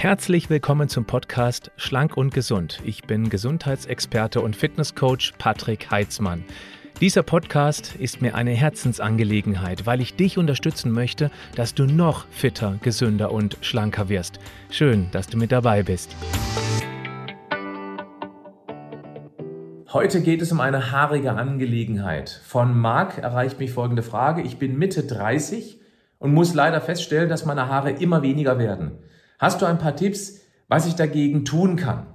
Herzlich willkommen zum Podcast Schlank und Gesund. Ich bin Gesundheitsexperte und Fitnesscoach Patrick Heitzmann. Dieser Podcast ist mir eine Herzensangelegenheit, weil ich dich unterstützen möchte, dass du noch fitter, gesünder und schlanker wirst. Schön, dass du mit dabei bist. Heute geht es um eine haarige Angelegenheit. Von Marc erreicht mich folgende Frage. Ich bin Mitte 30 und muss leider feststellen, dass meine Haare immer weniger werden. Hast du ein paar Tipps, was ich dagegen tun kann?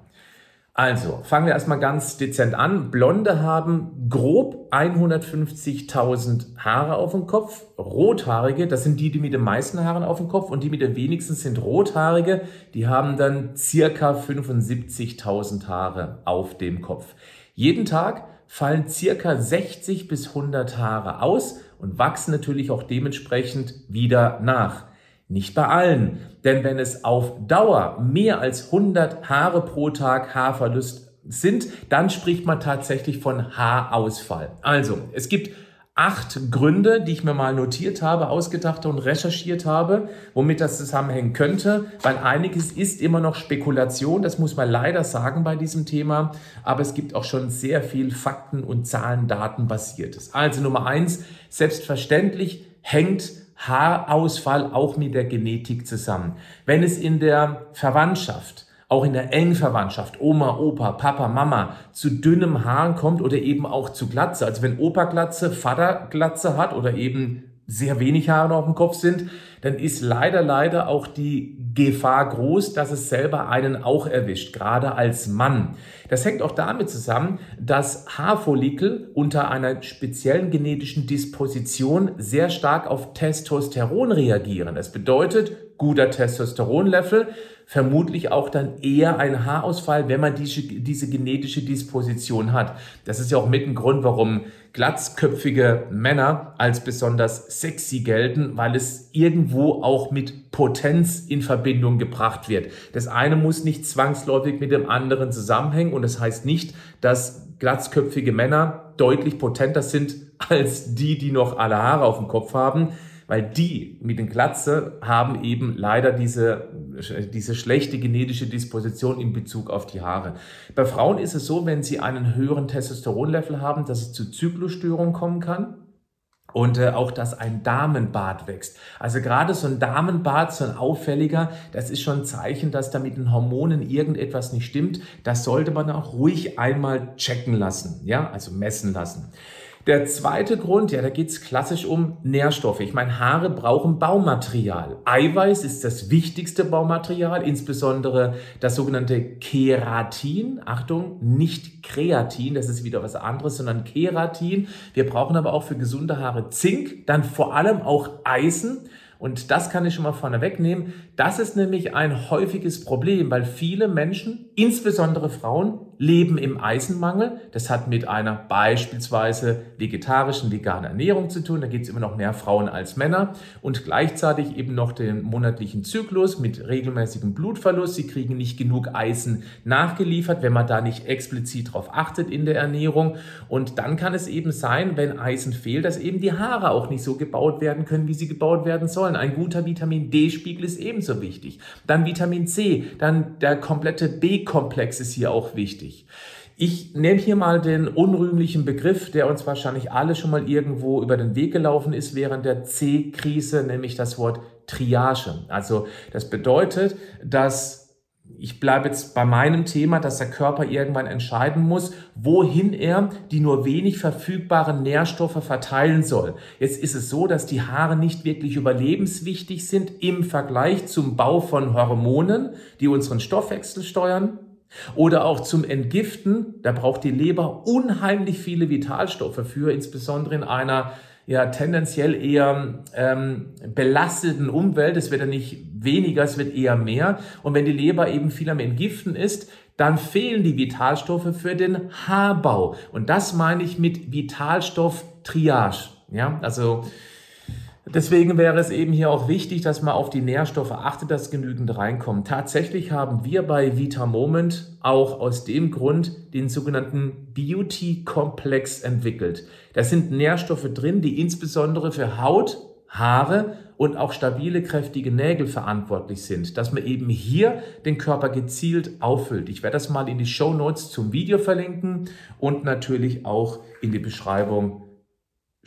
Also, fangen wir erstmal ganz dezent an. Blonde haben grob 150.000 Haare auf dem Kopf. Rothaarige, das sind die, die mit den meisten Haaren auf dem Kopf und die mit den wenigsten sind rothaarige. Die haben dann circa 75.000 Haare auf dem Kopf. Jeden Tag fallen circa 60 bis 100 Haare aus und wachsen natürlich auch dementsprechend wieder nach. Nicht bei allen, denn wenn es auf Dauer mehr als 100 Haare pro Tag Haarverlust sind, dann spricht man tatsächlich von Haarausfall. Also, es gibt acht Gründe, die ich mir mal notiert habe, ausgedacht und recherchiert habe, womit das zusammenhängen könnte, weil einiges ist immer noch Spekulation, das muss man leider sagen bei diesem Thema, aber es gibt auch schon sehr viel Fakten und Zahlen, Daten basiertes. Also Nummer eins, selbstverständlich hängt Haarausfall auch mit der Genetik zusammen. Wenn es in der Verwandtschaft, auch in der engen Verwandtschaft, Oma, Opa, Papa, Mama, zu dünnem Haaren kommt oder eben auch zu Glatze, also wenn Opa Glatze, Vater Glatze hat oder eben sehr wenig Haare auf dem Kopf sind, dann ist leider, leider auch die Gefahr groß, dass es selber einen auch erwischt, gerade als Mann. Das hängt auch damit zusammen, dass Haarfollikel unter einer speziellen genetischen Disposition sehr stark auf Testosteron reagieren. Das bedeutet, guter Testosteronlevel vermutlich auch dann eher ein Haarausfall, wenn man diese, diese genetische Disposition hat. Das ist ja auch mit ein Grund, warum glatzköpfige Männer als besonders sexy gelten, weil es irgendwo auch mit Potenz in Verbindung gebracht wird. Das eine muss nicht zwangsläufig mit dem anderen zusammenhängen und das heißt nicht, dass glatzköpfige Männer deutlich potenter sind als die, die noch alle Haare auf dem Kopf haben weil die mit den Glatze haben eben leider diese, diese schlechte genetische Disposition in Bezug auf die Haare. Bei Frauen ist es so, wenn sie einen höheren Testosteronlevel haben, dass es zu Zyklusstörungen kommen kann. Und äh, auch, dass ein Damenbart wächst. Also gerade so ein Damenbart, so ein auffälliger, das ist schon ein Zeichen, dass da mit den Hormonen irgendetwas nicht stimmt. Das sollte man auch ruhig einmal checken lassen, ja, also messen lassen. Der zweite Grund, ja, da geht's klassisch um Nährstoffe. Ich meine, Haare brauchen Baumaterial. Eiweiß ist das wichtigste Baumaterial, insbesondere das sogenannte Keratin. Achtung, nicht Kreatin, das ist wieder was anderes, sondern Keratin. Wir brauchen aber auch für gesunde Haare Zink, dann vor allem auch Eisen. Und das kann ich schon mal vorne wegnehmen. Das ist nämlich ein häufiges Problem, weil viele Menschen, insbesondere Frauen, leben im Eisenmangel. Das hat mit einer beispielsweise vegetarischen, veganen Ernährung zu tun. Da gibt es immer noch mehr Frauen als Männer. Und gleichzeitig eben noch den monatlichen Zyklus mit regelmäßigem Blutverlust. Sie kriegen nicht genug Eisen nachgeliefert, wenn man da nicht explizit darauf achtet in der Ernährung. Und dann kann es eben sein, wenn Eisen fehlt, dass eben die Haare auch nicht so gebaut werden können, wie sie gebaut werden sollen. Ein guter Vitamin D-Spiegel ist ebenso wichtig. Dann Vitamin C, dann der komplette B-Komplex ist hier auch wichtig. Ich nehme hier mal den unrühmlichen Begriff, der uns wahrscheinlich alle schon mal irgendwo über den Weg gelaufen ist während der C-Krise, nämlich das Wort Triage. Also das bedeutet, dass ich bleibe jetzt bei meinem Thema, dass der Körper irgendwann entscheiden muss, wohin er die nur wenig verfügbaren Nährstoffe verteilen soll. Jetzt ist es so, dass die Haare nicht wirklich überlebenswichtig sind im Vergleich zum Bau von Hormonen, die unseren Stoffwechsel steuern. Oder auch zum Entgiften, da braucht die Leber unheimlich viele Vitalstoffe für, insbesondere in einer ja tendenziell eher ähm, belasteten Umwelt. Es wird ja nicht weniger, es wird eher mehr. Und wenn die Leber eben viel am Entgiften ist, dann fehlen die Vitalstoffe für den Haarbau. Und das meine ich mit Vitalstoff-Triage. Ja, also Deswegen wäre es eben hier auch wichtig, dass man auf die Nährstoffe achtet, dass genügend reinkommt. Tatsächlich haben wir bei Vita Moment auch aus dem Grund den sogenannten Beauty Komplex entwickelt. Da sind Nährstoffe drin, die insbesondere für Haut, Haare und auch stabile, kräftige Nägel verantwortlich sind, dass man eben hier den Körper gezielt auffüllt. Ich werde das mal in die Show Notes zum Video verlinken und natürlich auch in die Beschreibung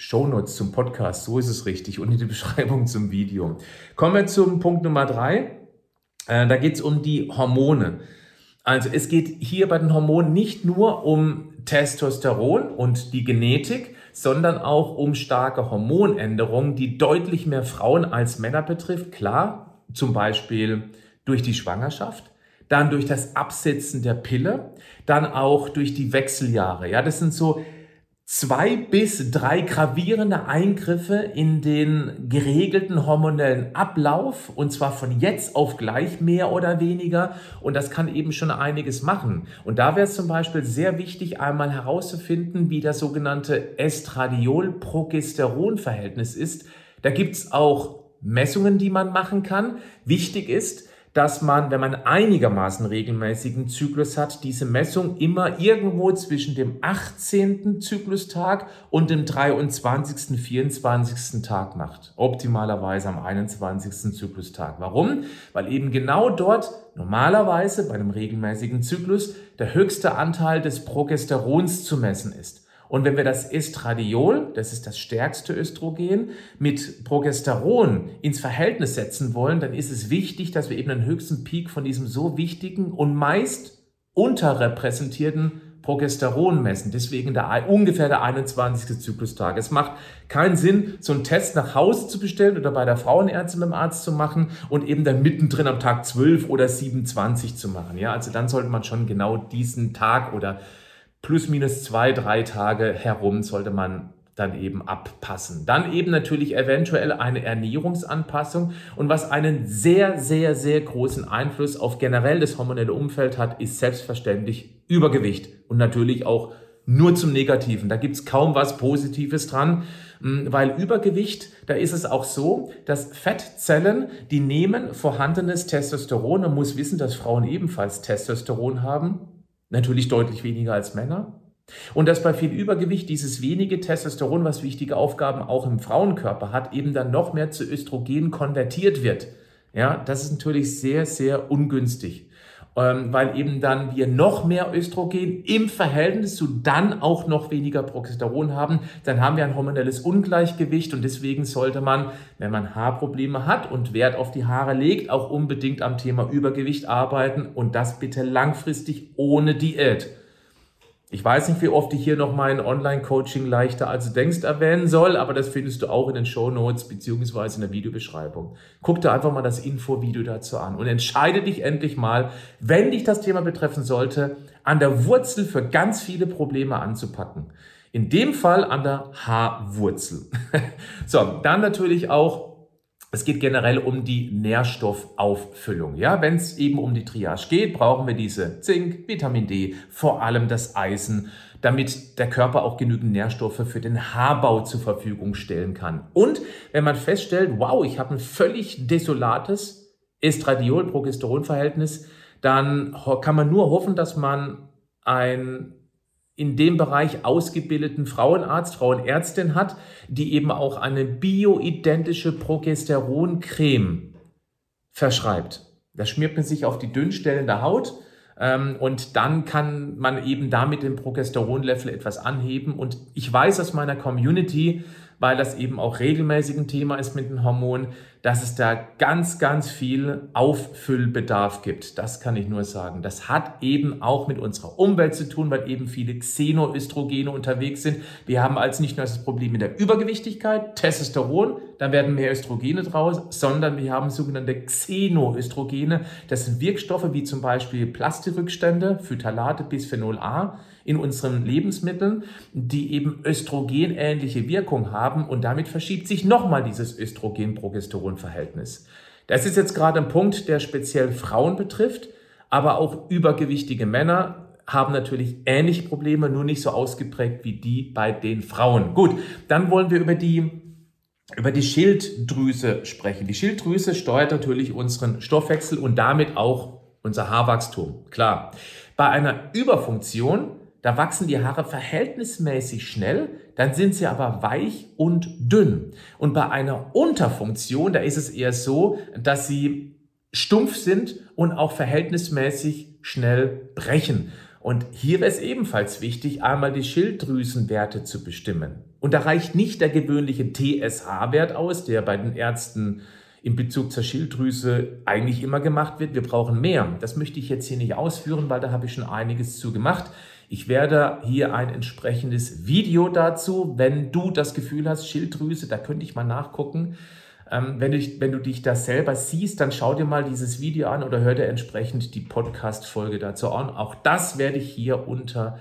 Show Notes zum Podcast, so ist es richtig, und in die Beschreibung zum Video. Kommen wir zum Punkt Nummer drei. Äh, da geht es um die Hormone. Also es geht hier bei den Hormonen nicht nur um Testosteron und die Genetik, sondern auch um starke Hormonänderungen, die deutlich mehr Frauen als Männer betrifft. Klar, zum Beispiel durch die Schwangerschaft, dann durch das Absetzen der Pille, dann auch durch die Wechseljahre. Ja, das sind so zwei bis drei gravierende Eingriffe in den geregelten hormonellen Ablauf und zwar von jetzt auf gleich mehr oder weniger und das kann eben schon einiges machen. Und da wäre es zum Beispiel sehr wichtig, einmal herauszufinden, wie das sogenannte Estradiol-Progesteron-Verhältnis ist. Da gibt's auch Messungen, die man machen kann. Wichtig ist, dass man, wenn man einigermaßen regelmäßigen Zyklus hat, diese Messung immer irgendwo zwischen dem 18. Zyklustag und dem 23., 24. Tag macht. Optimalerweise am 21. Zyklustag. Warum? Weil eben genau dort normalerweise bei einem regelmäßigen Zyklus der höchste Anteil des Progesterons zu messen ist. Und wenn wir das Estradiol, das ist das stärkste Östrogen, mit Progesteron ins Verhältnis setzen wollen, dann ist es wichtig, dass wir eben einen höchsten Peak von diesem so wichtigen und meist unterrepräsentierten Progesteron messen. Deswegen der, ungefähr der 21. Zyklustag. Es macht keinen Sinn, so einen Test nach Hause zu bestellen oder bei der Frauenärztin dem Arzt zu machen und eben dann mittendrin am Tag 12 oder 27 zu machen. Ja, also dann sollte man schon genau diesen Tag oder plus minus zwei, drei Tage herum sollte man dann eben abpassen. Dann eben natürlich eventuell eine Ernährungsanpassung. Und was einen sehr, sehr, sehr großen Einfluss auf generell das hormonelle Umfeld hat, ist selbstverständlich Übergewicht. Und natürlich auch nur zum Negativen. Da gibt's kaum was Positives dran, hm, weil Übergewicht, da ist es auch so, dass Fettzellen, die nehmen vorhandenes Testosteron, man muss wissen, dass Frauen ebenfalls Testosteron haben, Natürlich deutlich weniger als Männer. Und dass bei viel Übergewicht dieses wenige Testosteron, was wichtige Aufgaben auch im Frauenkörper hat, eben dann noch mehr zu Östrogen konvertiert wird. Ja, das ist natürlich sehr, sehr ungünstig weil eben dann wir noch mehr Östrogen im Verhältnis zu dann auch noch weniger Progesteron haben, dann haben wir ein hormonelles Ungleichgewicht und deswegen sollte man, wenn man Haarprobleme hat und Wert auf die Haare legt, auch unbedingt am Thema Übergewicht arbeiten und das bitte langfristig ohne Diät. Ich weiß nicht, wie oft ich hier noch mein Online-Coaching leichter als du denkst erwähnen soll, aber das findest du auch in den Show Notes beziehungsweise in der Videobeschreibung. Guck dir einfach mal das Info-Video dazu an und entscheide dich endlich mal, wenn dich das Thema betreffen sollte, an der Wurzel für ganz viele Probleme anzupacken. In dem Fall an der Haarwurzel. so, dann natürlich auch es geht generell um die Nährstoffauffüllung. Ja, wenn es eben um die Triage geht, brauchen wir diese Zink, Vitamin D, vor allem das Eisen, damit der Körper auch genügend Nährstoffe für den Haarbau zur Verfügung stellen kann. Und wenn man feststellt, wow, ich habe ein völlig desolates Estradiol-Progesteron-Verhältnis, dann kann man nur hoffen, dass man ein in dem Bereich ausgebildeten Frauenarzt, Frauenärztin hat, die eben auch eine bioidentische Progesteroncreme verschreibt. Das schmiert man sich auf die Dünnstellen der Haut ähm, und dann kann man eben damit den Progesteronlevel etwas anheben. Und ich weiß aus meiner Community, weil das eben auch regelmäßig ein Thema ist mit den Hormonen, dass es da ganz, ganz viel Auffüllbedarf gibt. Das kann ich nur sagen. Das hat eben auch mit unserer Umwelt zu tun, weil eben viele Xenoöstrogene unterwegs sind. Wir haben als nicht nur das Problem mit der Übergewichtigkeit, Testosteron, dann werden mehr Östrogene draus, sondern wir haben sogenannte Xenoöstrogene. Das sind Wirkstoffe wie zum Beispiel Plastikrückstände, Phthalate, Bisphenol A in unseren Lebensmitteln, die eben östrogenähnliche Wirkung haben und damit verschiebt sich nochmal dieses Östrogen-Progesteron-Verhältnis. Das ist jetzt gerade ein Punkt, der speziell Frauen betrifft, aber auch übergewichtige Männer haben natürlich ähnliche Probleme, nur nicht so ausgeprägt wie die bei den Frauen. Gut, dann wollen wir über die über die Schilddrüse sprechen. Die Schilddrüse steuert natürlich unseren Stoffwechsel und damit auch unser Haarwachstum. Klar. Bei einer Überfunktion Da wachsen die Haare verhältnismäßig schnell, dann sind sie aber weich und dünn. Und bei einer Unterfunktion, da ist es eher so, dass sie stumpf sind und auch verhältnismäßig schnell brechen. Und hier wäre es ebenfalls wichtig, einmal die Schilddrüsenwerte zu bestimmen. Und da reicht nicht der gewöhnliche TSH-Wert aus, der bei den Ärzten in Bezug zur Schilddrüse eigentlich immer gemacht wird. Wir brauchen mehr. Das möchte ich jetzt hier nicht ausführen, weil da habe ich schon einiges zu gemacht. Ich werde hier ein entsprechendes Video dazu, wenn du das Gefühl hast, Schilddrüse, da könnte ich mal nachgucken. Ähm, wenn, du, wenn du dich da selber siehst, dann schau dir mal dieses Video an oder hör dir entsprechend die Podcast-Folge dazu an. Auch das werde ich hier unter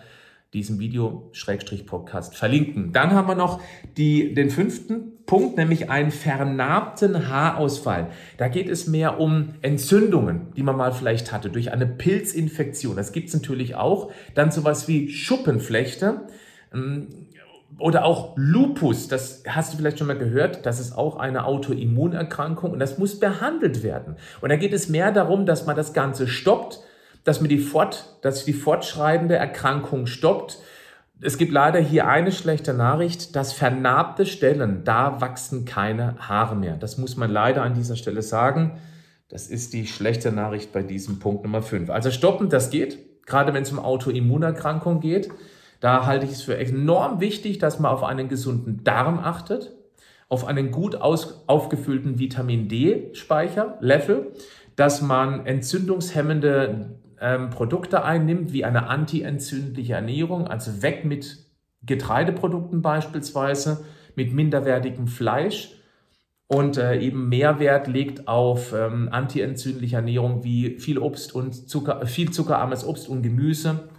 diesem Video Schrägstrich Podcast verlinken. Dann haben wir noch die, den fünften Punkt, nämlich einen vernarbten Haarausfall. Da geht es mehr um Entzündungen, die man mal vielleicht hatte durch eine Pilzinfektion. Das gibt es natürlich auch. Dann sowas wie Schuppenflechte ähm, oder auch Lupus, das hast du vielleicht schon mal gehört, das ist auch eine Autoimmunerkrankung und das muss behandelt werden. Und da geht es mehr darum, dass man das Ganze stoppt, dass man die, fort, dass die fortschreitende Erkrankung stoppt. Es gibt leider hier eine schlechte Nachricht, dass vernarbte Stellen, da wachsen keine Haare mehr. Das muss man leider an dieser Stelle sagen. Das ist die schlechte Nachricht bei diesem Punkt Nummer 5. Also stoppen, das geht, gerade wenn es um Autoimmunerkrankung geht. Da halte ich es für enorm wichtig, dass man auf einen gesunden Darm achtet, auf einen gut aus, aufgefüllten Vitamin D-Speicher, Level, dass man entzündungshemmende ähm, Produkte einnimmt, wie eine antientzündliche Ernährung, also weg mit Getreideprodukten beispielsweise, mit minderwertigem Fleisch. Und äh, eben Mehrwert legt auf ähm, antientzündliche Ernährung wie viel Obst und Zucker, viel zuckerarmes Obst und Gemüse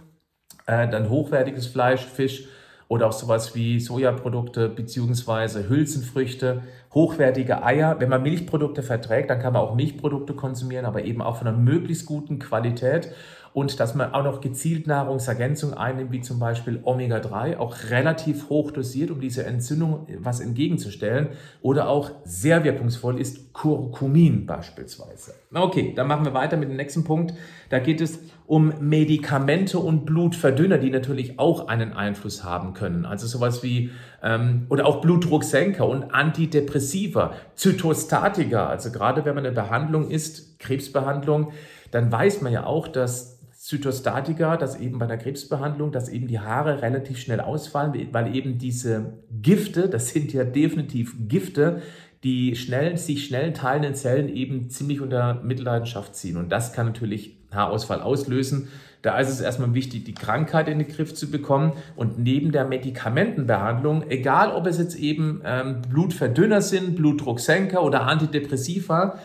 äh, dann hochwertiges Fleisch, Fisch oder auch sowas wie Sojaprodukte beziehungsweise Hülsenfrüchte, hochwertige Eier. Wenn man Milchprodukte verträgt, dann kann man auch Milchprodukte konsumieren, aber eben auch von einer möglichst guten Qualität und dass man auch noch gezielt Nahrungsergänzung einnimmt, wie zum Beispiel Omega-3, auch relativ hoch dosiert, um diese Entzündung was entgegenzustellen. Oder auch sehr wirkungsvoll ist Curcumin beispielsweise. Okay, dann machen wir weiter mit dem nächsten Punkt. Da geht es um Medikamente und Blutverdünner, die natürlich auch einen Einfluss haben können. Also sowas wie, ähm, oder auch Blutdrucksenker und Antidepressiva, Zytostatika. Also gerade wenn man eine Behandlung ist, Krebsbehandlung, dann weiß man ja auch, dass Zytostatika, dass eben bei der Krebsbehandlung, dass eben die Haare relativ schnell ausfallen, weil eben diese Gifte, das sind ja definitiv Gifte, die schnell, sich schnell teilenden Zellen eben ziemlich unter Mitleidenschaft ziehen. Und das kann natürlich Haarausfall auslösen. Da ist es erstmal wichtig, die Krankheit in den Griff zu bekommen und neben der Medikamentenbehandlung, egal ob es jetzt eben ähm, Blutverdünner sind, Blutdrucksenker oder Antidepressiva,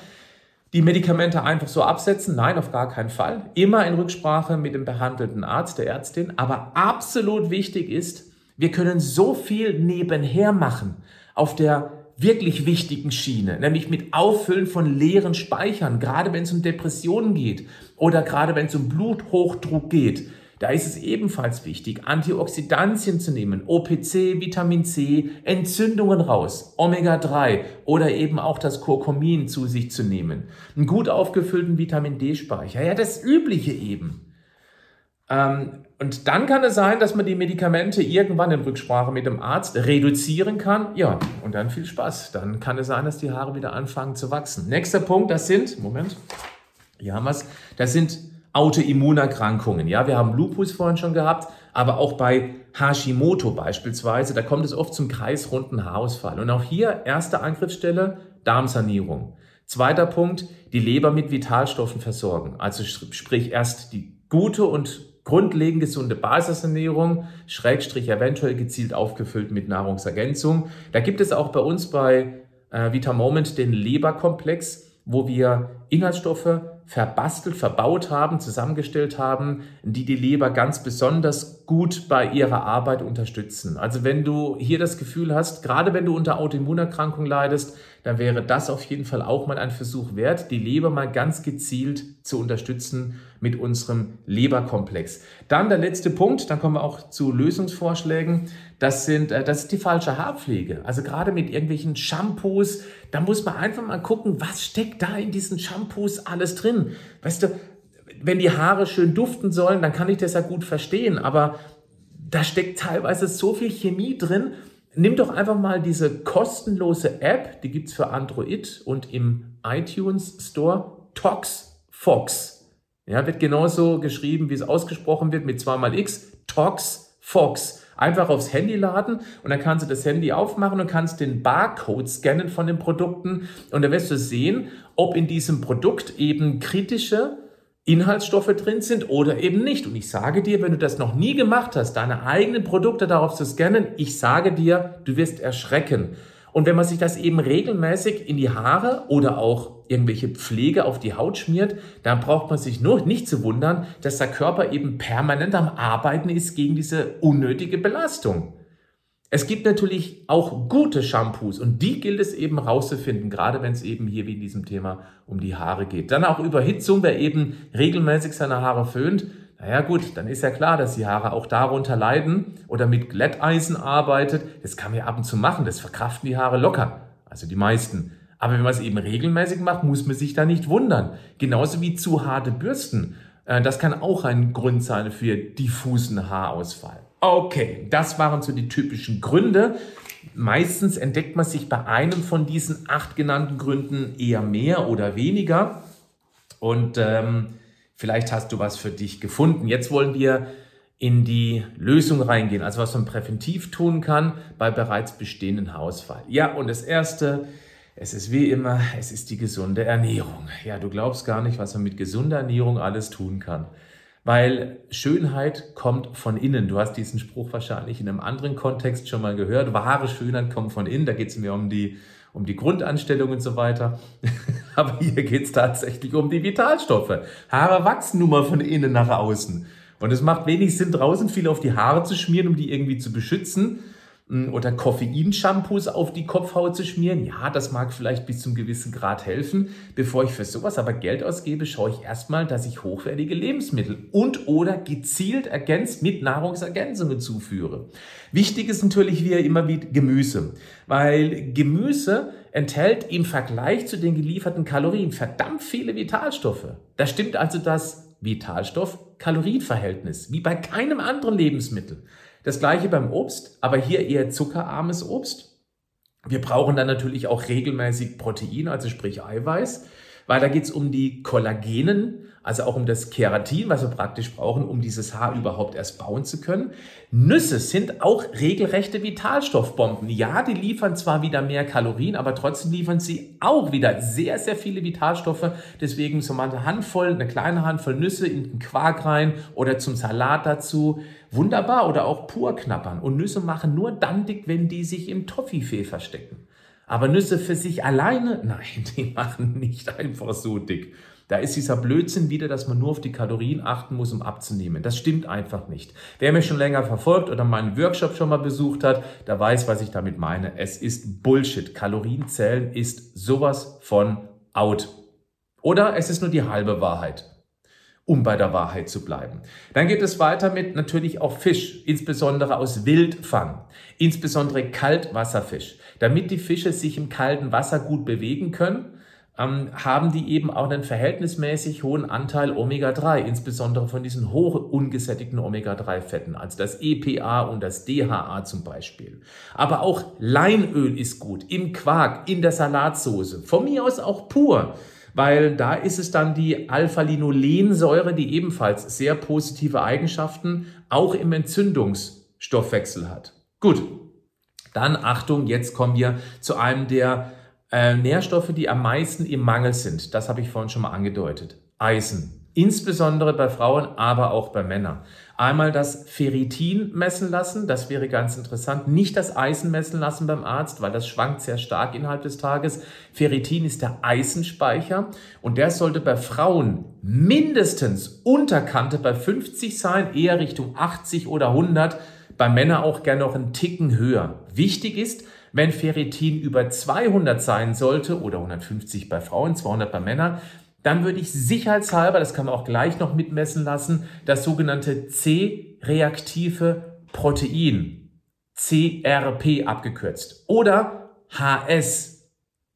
die Medikamente einfach so absetzen? Nein, auf gar keinen Fall. Immer in Rücksprache mit dem behandelten Arzt, der Ärztin. Aber absolut wichtig ist, wir können so viel nebenher machen auf der wirklich wichtigen Schiene, nämlich mit Auffüllen von leeren Speichern, gerade wenn es um Depressionen geht oder gerade wenn es um Bluthochdruck geht. Da ist es ebenfalls wichtig, Antioxidantien zu nehmen, OPC, Vitamin C, Entzündungen raus, Omega-3 oder eben auch das Kurkumin zu sich zu nehmen. Einen gut aufgefüllten Vitamin D-Speicher, ja, das Übliche eben. Ähm, und dann kann es sein, dass man die Medikamente irgendwann in Rücksprache mit dem Arzt reduzieren kann. Ja, und dann viel Spaß. Dann kann es sein, dass die Haare wieder anfangen zu wachsen. Nächster Punkt, das sind, Moment, hier haben wir es, das sind Autoimmunerkrankungen. Ja, wir haben Lupus vorhin schon gehabt, aber auch bei Hashimoto beispielsweise, da kommt es oft zum kreisrunden Haarausfall. Und auch hier erste Angriffsstelle Darmsanierung. Zweiter Punkt, die Leber mit Vitalstoffen versorgen. Also sprich erst die gute und grundlegend gesunde Basisernährung, Schrägstrich eventuell gezielt aufgefüllt mit Nahrungsergänzung. Da gibt es auch bei uns bei äh, Vitamoment den Leberkomplex, wo wir Inhaltsstoffe verbastelt, verbaut haben, zusammengestellt haben, die die Leber ganz besonders gut bei ihrer Arbeit unterstützen. Also wenn du hier das Gefühl hast, gerade wenn du unter Autoimmunerkrankung leidest, dann wäre das auf jeden Fall auch mal ein Versuch wert, die Leber mal ganz gezielt zu unterstützen mit unserem Leberkomplex. Dann der letzte Punkt, dann kommen wir auch zu Lösungsvorschlägen. Das sind, äh, das ist die falsche Haarpflege. Also gerade mit irgendwelchen Shampoos, da muss man einfach mal gucken, was steckt da in diesen Shampoos alles drin. Weißt du, wenn die Haare schön duften sollen, dann kann ich das ja gut verstehen, aber da steckt teilweise so viel Chemie drin. Nimm doch einfach mal diese kostenlose App, die gibt es für Android und im iTunes Store, Tox Fox. Ja, wird genauso geschrieben, wie es ausgesprochen wird, mit zweimal X, Tox Fox. Einfach aufs Handy laden und dann kannst du das Handy aufmachen und kannst den Barcode scannen von den Produkten und dann wirst du sehen, ob in diesem Produkt eben kritische Inhaltsstoffe drin sind oder eben nicht. Und ich sage dir, wenn du das noch nie gemacht hast, deine eigenen Produkte darauf zu scannen, ich sage dir, du wirst erschrecken. Und wenn man sich das eben regelmäßig in die Haare oder auch irgendwelche Pflege auf die Haut schmiert, dann braucht man sich nur nicht zu wundern, dass der Körper eben permanent am Arbeiten ist gegen diese unnötige Belastung. Es gibt natürlich auch gute Shampoos und die gilt es eben rauszufinden, gerade wenn es eben hier wie in diesem Thema um die Haare geht. Dann auch Überhitzung, wer eben regelmäßig seine Haare föhnt. Naja gut, dann ist ja klar, dass die Haare auch darunter leiden oder mit Glätteisen arbeitet. Das kann man ja ab und zu machen, das verkraften die Haare locker, also die meisten. Aber wenn man es eben regelmäßig macht, muss man sich da nicht wundern. Genauso wie zu harte Bürsten. Äh, das kann auch ein Grund sein für diffusen Haarausfall. Okay, das waren so die typischen Gründe. Meistens entdeckt man sich bei einem von diesen acht genannten Gründen eher mehr oder weniger. Und ähm, vielleicht hast du was für dich gefunden. Jetzt wollen wir in die Lösung reingehen, also was man präventiv tun kann bei bereits bestehenden Haarausfall. Ja, und das Erste, es ist wie immer, es ist die gesunde Ernährung. Ja, du glaubst gar nicht, was man mit gesunder Ernährung alles tun kann. Weil Schönheit kommt von innen. Du hast diesen Spruch wahrscheinlich in einem anderen Kontext schon mal gehört. Wahre Schönheit kommt von innen. Da geht es mir um die, um die Grundanstellung und so weiter. Aber hier geht es tatsächlich um die Vitalstoffe. Haare wachsen nun mal von innen nach außen. Und es macht wenig Sinn, draußen viel auf die Haare zu schmieren, um die irgendwie zu beschützen oder Koffeinshampoos auf die Kopfhaut zu schmieren. Ja, das mag vielleicht bis zum gewissen Grad helfen. Bevor ich für sowas aber Geld ausgebe, schaue ich erstmal, dass ich hochwertige Lebensmittel und oder gezielt ergänzt mit Nahrungsergänzungen zuführe. Wichtig ist natürlich wie immer wie Gemüse, weil Gemüse enthält im Vergleich zu den gelieferten Kalorien verdammt viele Vitalstoffe. Da stimmt also das Vitalstoff-Kalorienverhältnis wie bei keinem anderen Lebensmittel. Das gleiche beim Obst, aber hier eher zuckerarmes Obst. Wir brauchen dann natürlich auch regelmäßig Protein, also sprich Eiweiß, weil da geht es um die Kollagenen, also auch um das Keratin, was wir praktisch brauchen, um dieses Haar überhaupt erst bauen zu können. Nüsse sind auch regelrechte Vitalstoffbomben. Ja, die liefern zwar wieder mehr Kalorien, aber trotzdem liefern sie auch wieder sehr, sehr viele Vitalstoffe. Deswegen so mal eine Handvoll, eine kleine Handvoll Nüsse in den Quark rein oder zum Salat dazu. Wunderbar. Oder auch pur knappern. Und Nüsse machen nur dann dick, wenn die sich im Toffifee verstecken. Aber Nüsse für sich alleine, nein, die machen nicht einfach so dick. Da ist dieser Blödsinn wieder, dass man nur auf die Kalorien achten muss, um abzunehmen. Das stimmt einfach nicht. Wer mich schon länger verfolgt oder meinen Workshop schon mal besucht hat, der weiß, was ich damit meine. Es ist Bullshit. Kalorienzählen ist sowas von out. Oder es ist nur die halbe Wahrheit um bei der Wahrheit zu bleiben. Dann geht es weiter mit natürlich auch Fisch, insbesondere aus Wildfang, insbesondere Kaltwasserfisch. Damit die Fische sich im kalten Wasser gut bewegen können, ähm, haben die eben auch einen verhältnismäßig hohen Anteil Omega-3, insbesondere von diesen hoch ungesättigten Omega-3-Fetten, also das EPA und das DHA zum Beispiel. Aber auch Leinöl ist gut, im Quark, in der Salatsoße, von mir aus auch pur, weil da ist es dann die Alpha-Linolensäure, die ebenfalls sehr positive Eigenschaften auch im Entzündungsstoffwechsel hat. Gut, dann Achtung, jetzt kommen wir zu einem der äh, Nährstoffe, die am meisten im Mangel sind, das habe ich vorhin schon mal angedeutet. Eisen. Insbesondere bei Frauen, aber auch bei Männern. Einmal das Ferritin messen lassen, das wäre ganz interessant. Nicht das Eisen messen lassen beim Arzt, weil das schwankt sehr stark innerhalb des Tages. Ferritin ist der Eisenspeicher und der sollte bei Frauen mindestens Unterkante bei 50 sein, eher Richtung 80 oder 100. Bei Männern auch gerne noch einen Ticken höher. Wichtig ist, wenn Ferritin über 200 sein sollte oder 150 bei Frauen, 200 bei Männern, dann würde ich sicherheitshalber, das kann man auch gleich noch mitmessen lassen, das sogenannte C-reaktive Protein, CRP abgekürzt, oder HS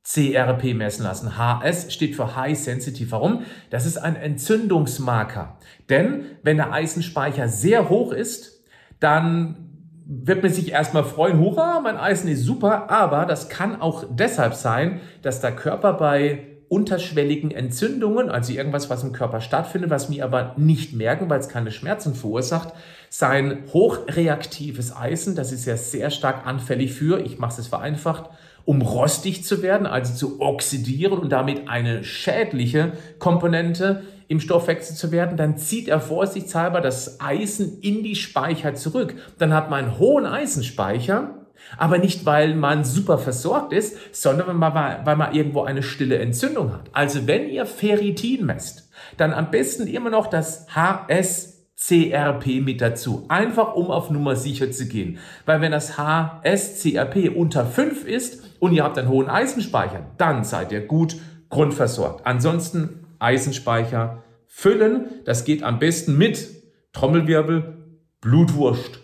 CRP messen lassen. HS steht für High Sensitive. Warum? Das ist ein Entzündungsmarker. Denn wenn der Eisenspeicher sehr hoch ist, dann wird man sich erstmal freuen, hurra, mein Eisen ist super, aber das kann auch deshalb sein, dass der Körper bei unterschwelligen Entzündungen, also irgendwas, was im Körper stattfindet, was wir aber nicht merken, weil es keine Schmerzen verursacht, sein hochreaktives Eisen, das ist ja sehr stark anfällig für, ich mache es vereinfacht, um rostig zu werden, also zu oxidieren und damit eine schädliche Komponente im Stoffwechsel zu werden, dann zieht er vorsichtshalber das Eisen in die Speicher zurück. Dann hat man einen hohen Eisenspeicher, aber nicht, weil man super versorgt ist, sondern weil man, irgendwo eine stille Entzündung hat. Also wenn ihr Ferritin messt, dann am besten immer noch das HSCRP mit dazu. Einfach um auf Nummer sicher zu gehen. Weil wenn das HSCRP unter 5 ist und ihr habt einen hohen Eisenspeicher, dann seid ihr gut grundversorgt. Ansonsten Eisenspeicher füllen. Das geht am besten mit Trommelwirbel, Blutwurst.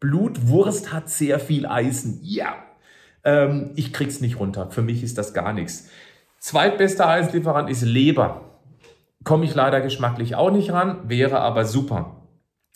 Blutwurst hat sehr viel Eisen. Ja, ähm, ich krieg's nicht runter. Für mich ist das gar nichts. Zweitbester Eisenlieferant ist Leber. Komme ich leider geschmacklich auch nicht ran, wäre aber super.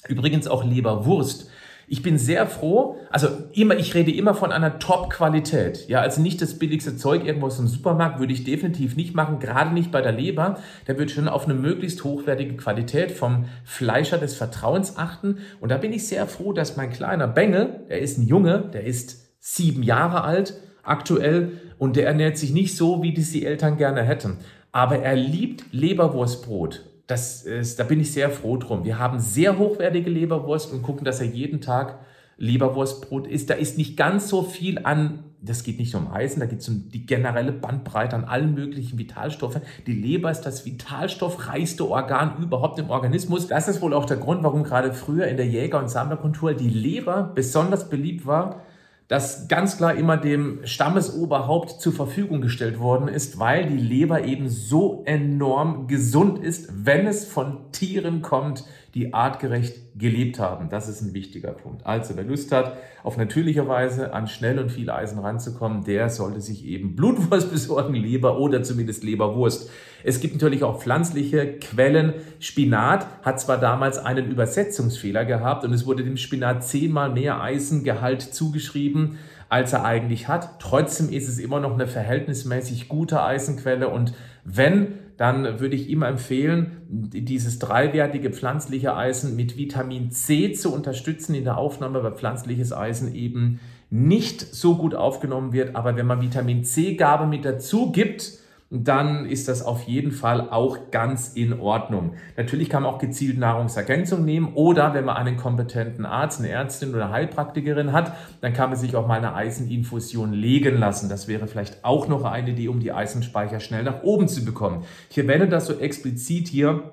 Übrigens auch Leberwurst. Ich bin sehr froh, also immer, ich rede immer von einer Top-Qualität. Ja, also nicht das billigste Zeug irgendwo aus dem Supermarkt würde ich definitiv nicht machen, gerade nicht bei der Leber. Da wird schon auf eine möglichst hochwertige Qualität vom Fleischer des Vertrauens achten. Und da bin ich sehr froh, dass mein kleiner Bengel, der ist ein Junge, der ist sieben Jahre alt aktuell und der ernährt sich nicht so, wie das die Eltern gerne hätten. Aber er liebt Leberwurstbrot das ist, da bin ich sehr froh drum. Wir haben sehr hochwertige Leberwurst und gucken, dass er jeden Tag Leberwurstbrot isst. Da ist nicht ganz so viel an, das geht nicht um Eisen, da geht es um die generelle Bandbreite an allen möglichen Vitalstoffen. Die Leber ist das vitalstoffreichste Organ überhaupt im Organismus. Das ist wohl auch der Grund, warum gerade früher in der Jäger- und Sammlerkultur die Leber besonders beliebt war das ganz klar immer dem Stammesoberhaupt zur Verfügung gestellt worden ist, weil die Leber eben so enorm gesund ist, wenn es von Tieren kommt, die artgerecht gelebt haben. Das ist ein wichtiger Punkt. Also wer Lust hat, auf natürliche Weise an schnell und viel Eisen ranzukommen, der sollte sich eben Blutwurst besorgen, Leber oder zumindest Leberwurst. Es gibt natürlich auch pflanzliche Quellen. Spinat hat zwar damals einen Übersetzungsfehler gehabt und es wurde dem Spinat zehnmal mehr Eisengehalt zugeschrieben, als er eigentlich hat. Trotzdem ist es immer noch eine verhältnismäßig gute Eisenquelle und wenn dann würde ich immer empfehlen, dieses dreiwertige pflanzliche Eisen mit Vitamin C zu unterstützen in der Aufnahme, weil pflanzliches Eisen eben nicht so gut aufgenommen wird. Aber wenn man Vitamin C-Gabe mit dazu gibt, dann ist das auf jeden Fall auch ganz in Ordnung. Natürlich kann man auch gezielt Nahrungsergänzung nehmen oder wenn man einen kompetenten Arzt, eine Ärztin oder Heilpraktikerin hat, dann kann man sich auch mal eine Eiseninfusion legen lassen. Das wäre vielleicht auch noch eine Idee, um die Eisenspeicher schnell nach oben zu bekommen. Ich erwähne das so explizit hier,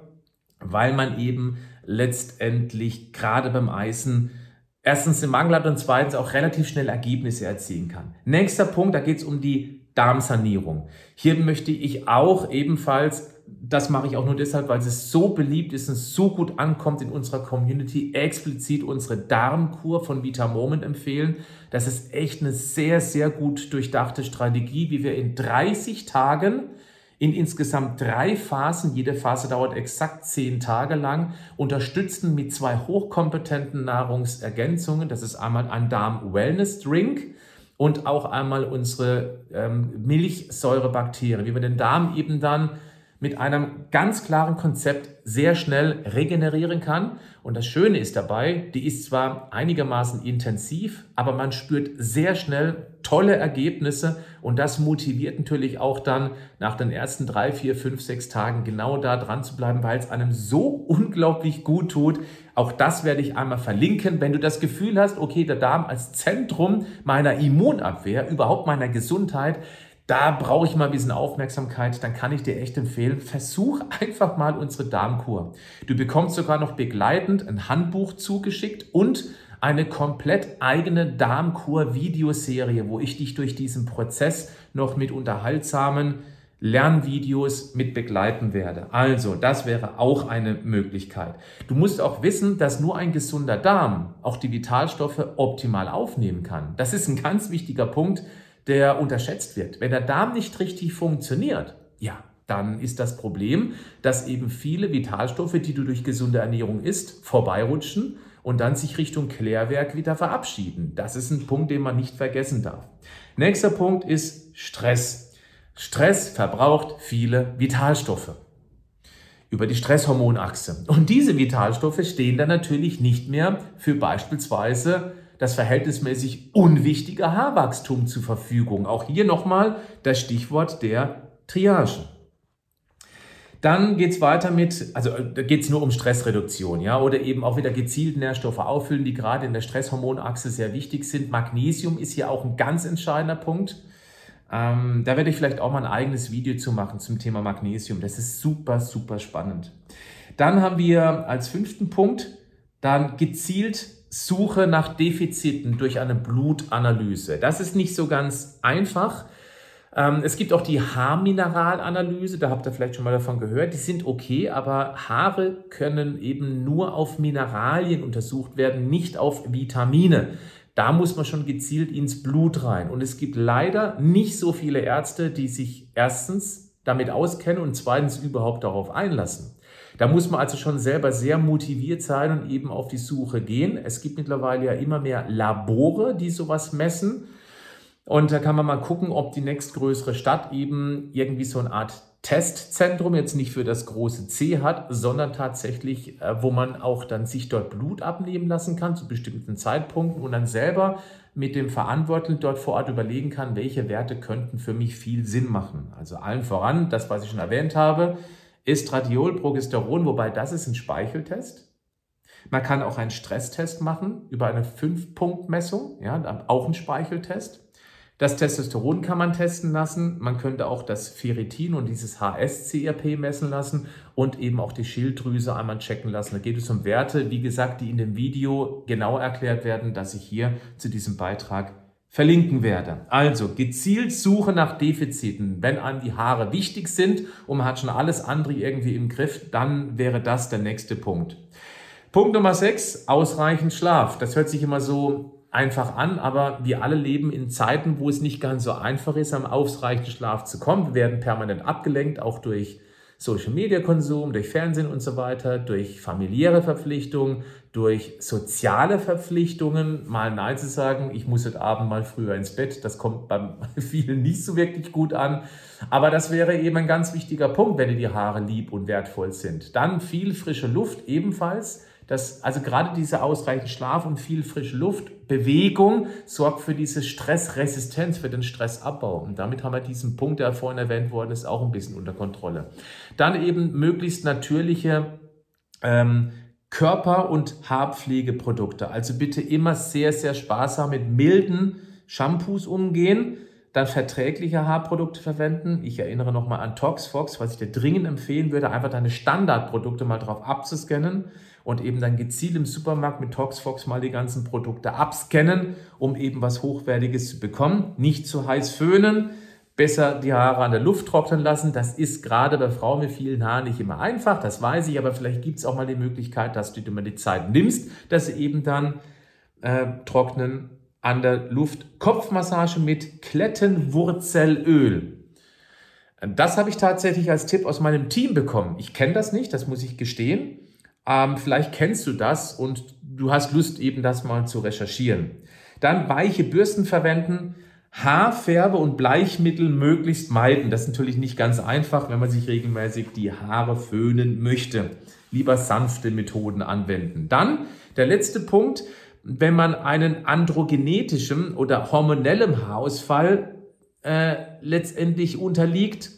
weil man eben letztendlich gerade beim Eisen erstens den Mangel hat und zweitens auch relativ schnell Ergebnisse erzielen kann. Nächster Punkt, da geht es um die Darmsanierung. Hier möchte ich auch ebenfalls, das mache ich auch nur deshalb, weil es so beliebt ist und so gut ankommt in unserer Community, explizit unsere Darmkur von Vita Moment empfehlen. Das ist echt eine sehr, sehr gut durchdachte Strategie, wie wir in 30 Tagen in insgesamt drei Phasen, jede Phase dauert exakt zehn Tage lang, unterstützen mit zwei hochkompetenten Nahrungsergänzungen. Das ist einmal ein Darm-Wellness-Drink und auch einmal unsere ähm, Milchsäurebakterien, wie wir den Darm eben dann mit einem ganz klaren Konzept sehr schnell regenerieren kann. Und das Schöne ist dabei, die ist zwar einigermaßen intensiv, aber man spürt sehr schnell tolle Ergebnisse und das motiviert natürlich auch dann nach den ersten drei, vier, fünf, sechs Tagen genau da dran zu bleiben, weil es einem so unglaublich gut tut, auch das werde ich einmal verlinken. Wenn du das Gefühl hast, okay, der Darm als Zentrum meiner Immunabwehr, überhaupt meiner Gesundheit, da brauche ich mal ein bisschen Aufmerksamkeit, dann kann ich dir echt empfehlen, versuch einfach mal unsere Darmkur. Du bekommst sogar noch begleitend ein Handbuch zugeschickt und eine komplett eigene Darmkur-Videoserie, wo ich dich durch diesen Prozess noch mit unterhaltsamen Lernvideos mit begleiten werde. Also, das wäre auch eine Möglichkeit. Du musst auch wissen, dass nur ein gesunder Darm auch die Vitalstoffe optimal aufnehmen kann. Das ist ein ganz wichtiger Punkt, der unterschätzt wird. Wenn der Darm nicht richtig funktioniert, ja, dann ist das Problem, dass eben viele Vitalstoffe, die du durch gesunde Ernährung isst, vorbeirutschen und dann sich Richtung Klärwerk wieder verabschieden. Das ist ein Punkt, den man nicht vergessen darf. Nächster Punkt ist Stress. Stress verbraucht viele Vitalstoffe über die Stresshormonachse. Und diese Vitalstoffe stehen dann natürlich nicht mehr für beispielsweise das verhältnismäßig unwichtige Haarwachstum zur Verfügung. Auch hier nochmal das Stichwort der Triage. Dann geht's weiter mit, also da geht's nur um Stressreduktion, ja, oder eben auch wieder gezielt Nährstoffe auffüllen, die gerade in der Stresshormonachse sehr wichtig sind. Magnesium ist hier auch ein ganz entscheidender Punkt. Ähm, da werde ich vielleicht auch mal ein eigenes Video zu machen zum Thema Magnesium. Das ist super, super spannend. Dann haben wir als fünften Punkt dann gezielt Suche nach Defiziten durch eine Blutanalyse. Das ist nicht so ganz einfach. Ähm, es gibt auch die Haarmineralanalyse, da habt ihr vielleicht schon mal davon gehört. Die sind okay, aber Haare können eben nur auf Mineralien untersucht werden, nicht auf Vitamine. Da muss man schon gezielt ins Blut rein. Und es gibt leider nicht so viele Ärzte, die sich erstens damit auskennen und zweitens überhaupt darauf einlassen. Da muss man also schon selber sehr motiviert sein und eben auf die Suche gehen. Es gibt mittlerweile ja immer mehr Labore, die sowas messen. Und da kann man mal gucken, ob die nächstgrößere Stadt eben irgendwie so eine Art Testzentrum jetzt nicht für das große C hat, sondern tatsächlich, äh, wo man auch dann sich dort Blut abnehmen lassen kann zu bestimmten Zeitpunkten und dann selber mit dem Verantwortlichen dort vor Ort überlegen kann, welche Werte könnten für mich viel Sinn machen. Also allen voran, das, was ich schon erwähnt habe, Estradiol, Progesteron, wobei das ist ein Speicheltest. Man kann auch einen Stresstest machen über eine 5-Punkt-Messung, ja, auch ein Speicheltest. Das Testosteron kann man testen lassen. Man könnte auch das Ferritin und dieses HSCRP messen lassen und eben auch die Schilddrüse einmal checken lassen. Da geht es um Werte, wie gesagt, die in dem Video genau erklärt werden, dass ich hier zu diesem Beitrag verlinken werde. Also gezielt Suche nach Defiziten. Wenn einem die Haare wichtig sind und man hat schon alles andere irgendwie im Griff, dann wäre das der nächste Punkt. Punkt Nummer 6, ausreichend Schlaf. Das hört sich immer so einfach an, aber wir alle leben in Zeiten, wo es nicht ganz so einfach ist, am ausreichenden Schlaf zu kommen. Wir werden permanent abgelenkt, auch durch Social Media Konsum, durch Fernsehen und so weiter, durch familiäre Verpflichtungen, durch soziale Verpflichtungen, mal Nein zu sagen, ich muss heute Abend mal früher ins Bett, das kommt bei vielen nicht so wirklich gut an. Aber das wäre eben ein ganz wichtiger Punkt, wenn dir die Haare lieb und wertvoll sind. Dann viel frische Luft ebenfalls dass also gerade dieser ausreichend Schlaf und viel frische Luft, Bewegung sorgt für diese Stressresistenz, für den Stressabbau. Und damit haben wir diesen Punkt, der vorhin erwähnt worden ist, auch ein bisschen unter Kontrolle. Dann eben möglichst natürliche ähm, Körper- und Haarpflegeprodukte. Also bitte immer sehr, sehr sparsam mit milden Shampoos umgehen dann verträgliche Haarprodukte verwenden. Ich erinnere nochmal an Toxfox, was ich dir dringend empfehlen würde, einfach deine Standardprodukte mal drauf abzuscannen und eben dann gezielt im Supermarkt mit Toxfox mal die ganzen Produkte abscannen, um eben was Hochwertiges zu bekommen. Nicht zu heiß föhnen, besser die Haare an der Luft trocknen lassen. Das ist gerade bei Frauen mit vielen Haaren nicht immer einfach, das weiß ich, aber vielleicht gibt es auch mal die Möglichkeit, dass du dir mal die Zeit nimmst, dass sie eben dann äh, trocknen an der Luft. Kopfmassage mit Klettenwurzelöl. Das habe ich tatsächlich als Tipp aus meinem Team bekommen. Ich kenne das nicht, das muss ich gestehen. Ähm, vielleicht kennst du das und du hast Lust, eben das mal zu recherchieren. Dann weiche Bürsten verwenden, Haarfärbe und Bleichmittel möglichst meiden. Das ist natürlich nicht ganz einfach, wenn man sich regelmäßig die Haare föhnen möchte. Lieber sanfte Methoden anwenden. Dann der letzte Punkt, wenn man einen androgenetischen oder hormonellem Haarausfall äh, letztendlich unterliegt,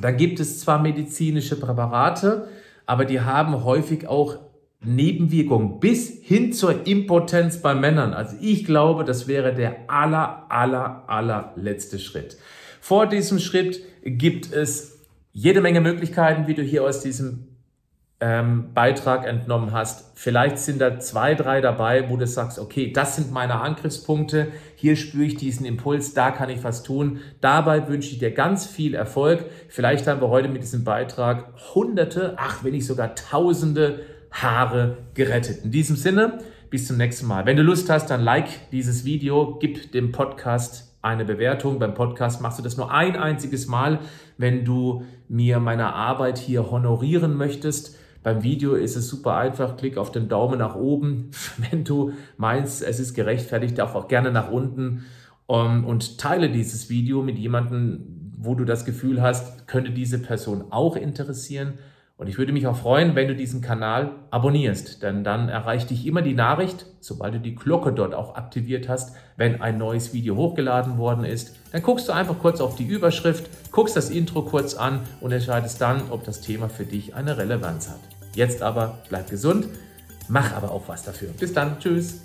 da gibt es zwar medizinische Präparate, aber die haben häufig auch Nebenwirkungen bis hin zur Impotenz bei Männern. Also ich glaube, das wäre der aller, aller, aller letzte Schritt. Vor diesem Schritt gibt es jede Menge Möglichkeiten, wie du hier aus diesem ähm, Beitrag entnommen hast. Vielleicht sind da zwei, drei dabei, wo du sagst, okay, das sind meine Angriffspunkte, hier spüre ich diesen Impuls, da kann ich was tun. Dabei wünsche ich dir ganz viel Erfolg. Vielleicht haben wir heute mit diesem Beitrag hunderte, ach, wenn nicht sogar tausende Haare gerettet. In diesem Sinne, bis zum nächsten Mal. Wenn du Lust hast, dann like dieses Video, gib dem Podcast eine Bewertung. Beim Podcast machst du das nur ein einziges Mal, wenn du mir meine Arbeit hier honorieren möchtest Beim Video ist es super einfach. Klick auf den Daumen nach oben. Wenn du meinst, es ist gerechtfertigt, auch, auch gerne nach unten. Um, ähm, und teile dieses Video mit jemandem, wo du das Gefühl hast, könnte diese Person auch interessieren. Und ich würde mich auch freuen, wenn du diesen Kanal abonnierst, denn dann erreicht dich immer die Nachricht, sobald du die Glocke dort auch aktiviert hast, wenn ein neues Video hochgeladen worden ist. Dann guckst du einfach kurz auf die Überschrift, guckst das Intro kurz an und entscheidest dann, ob das Thema für dich eine Relevanz hat. Jetzt aber bleib gesund, mach aber auch was dafür. Bis dann, tschüss.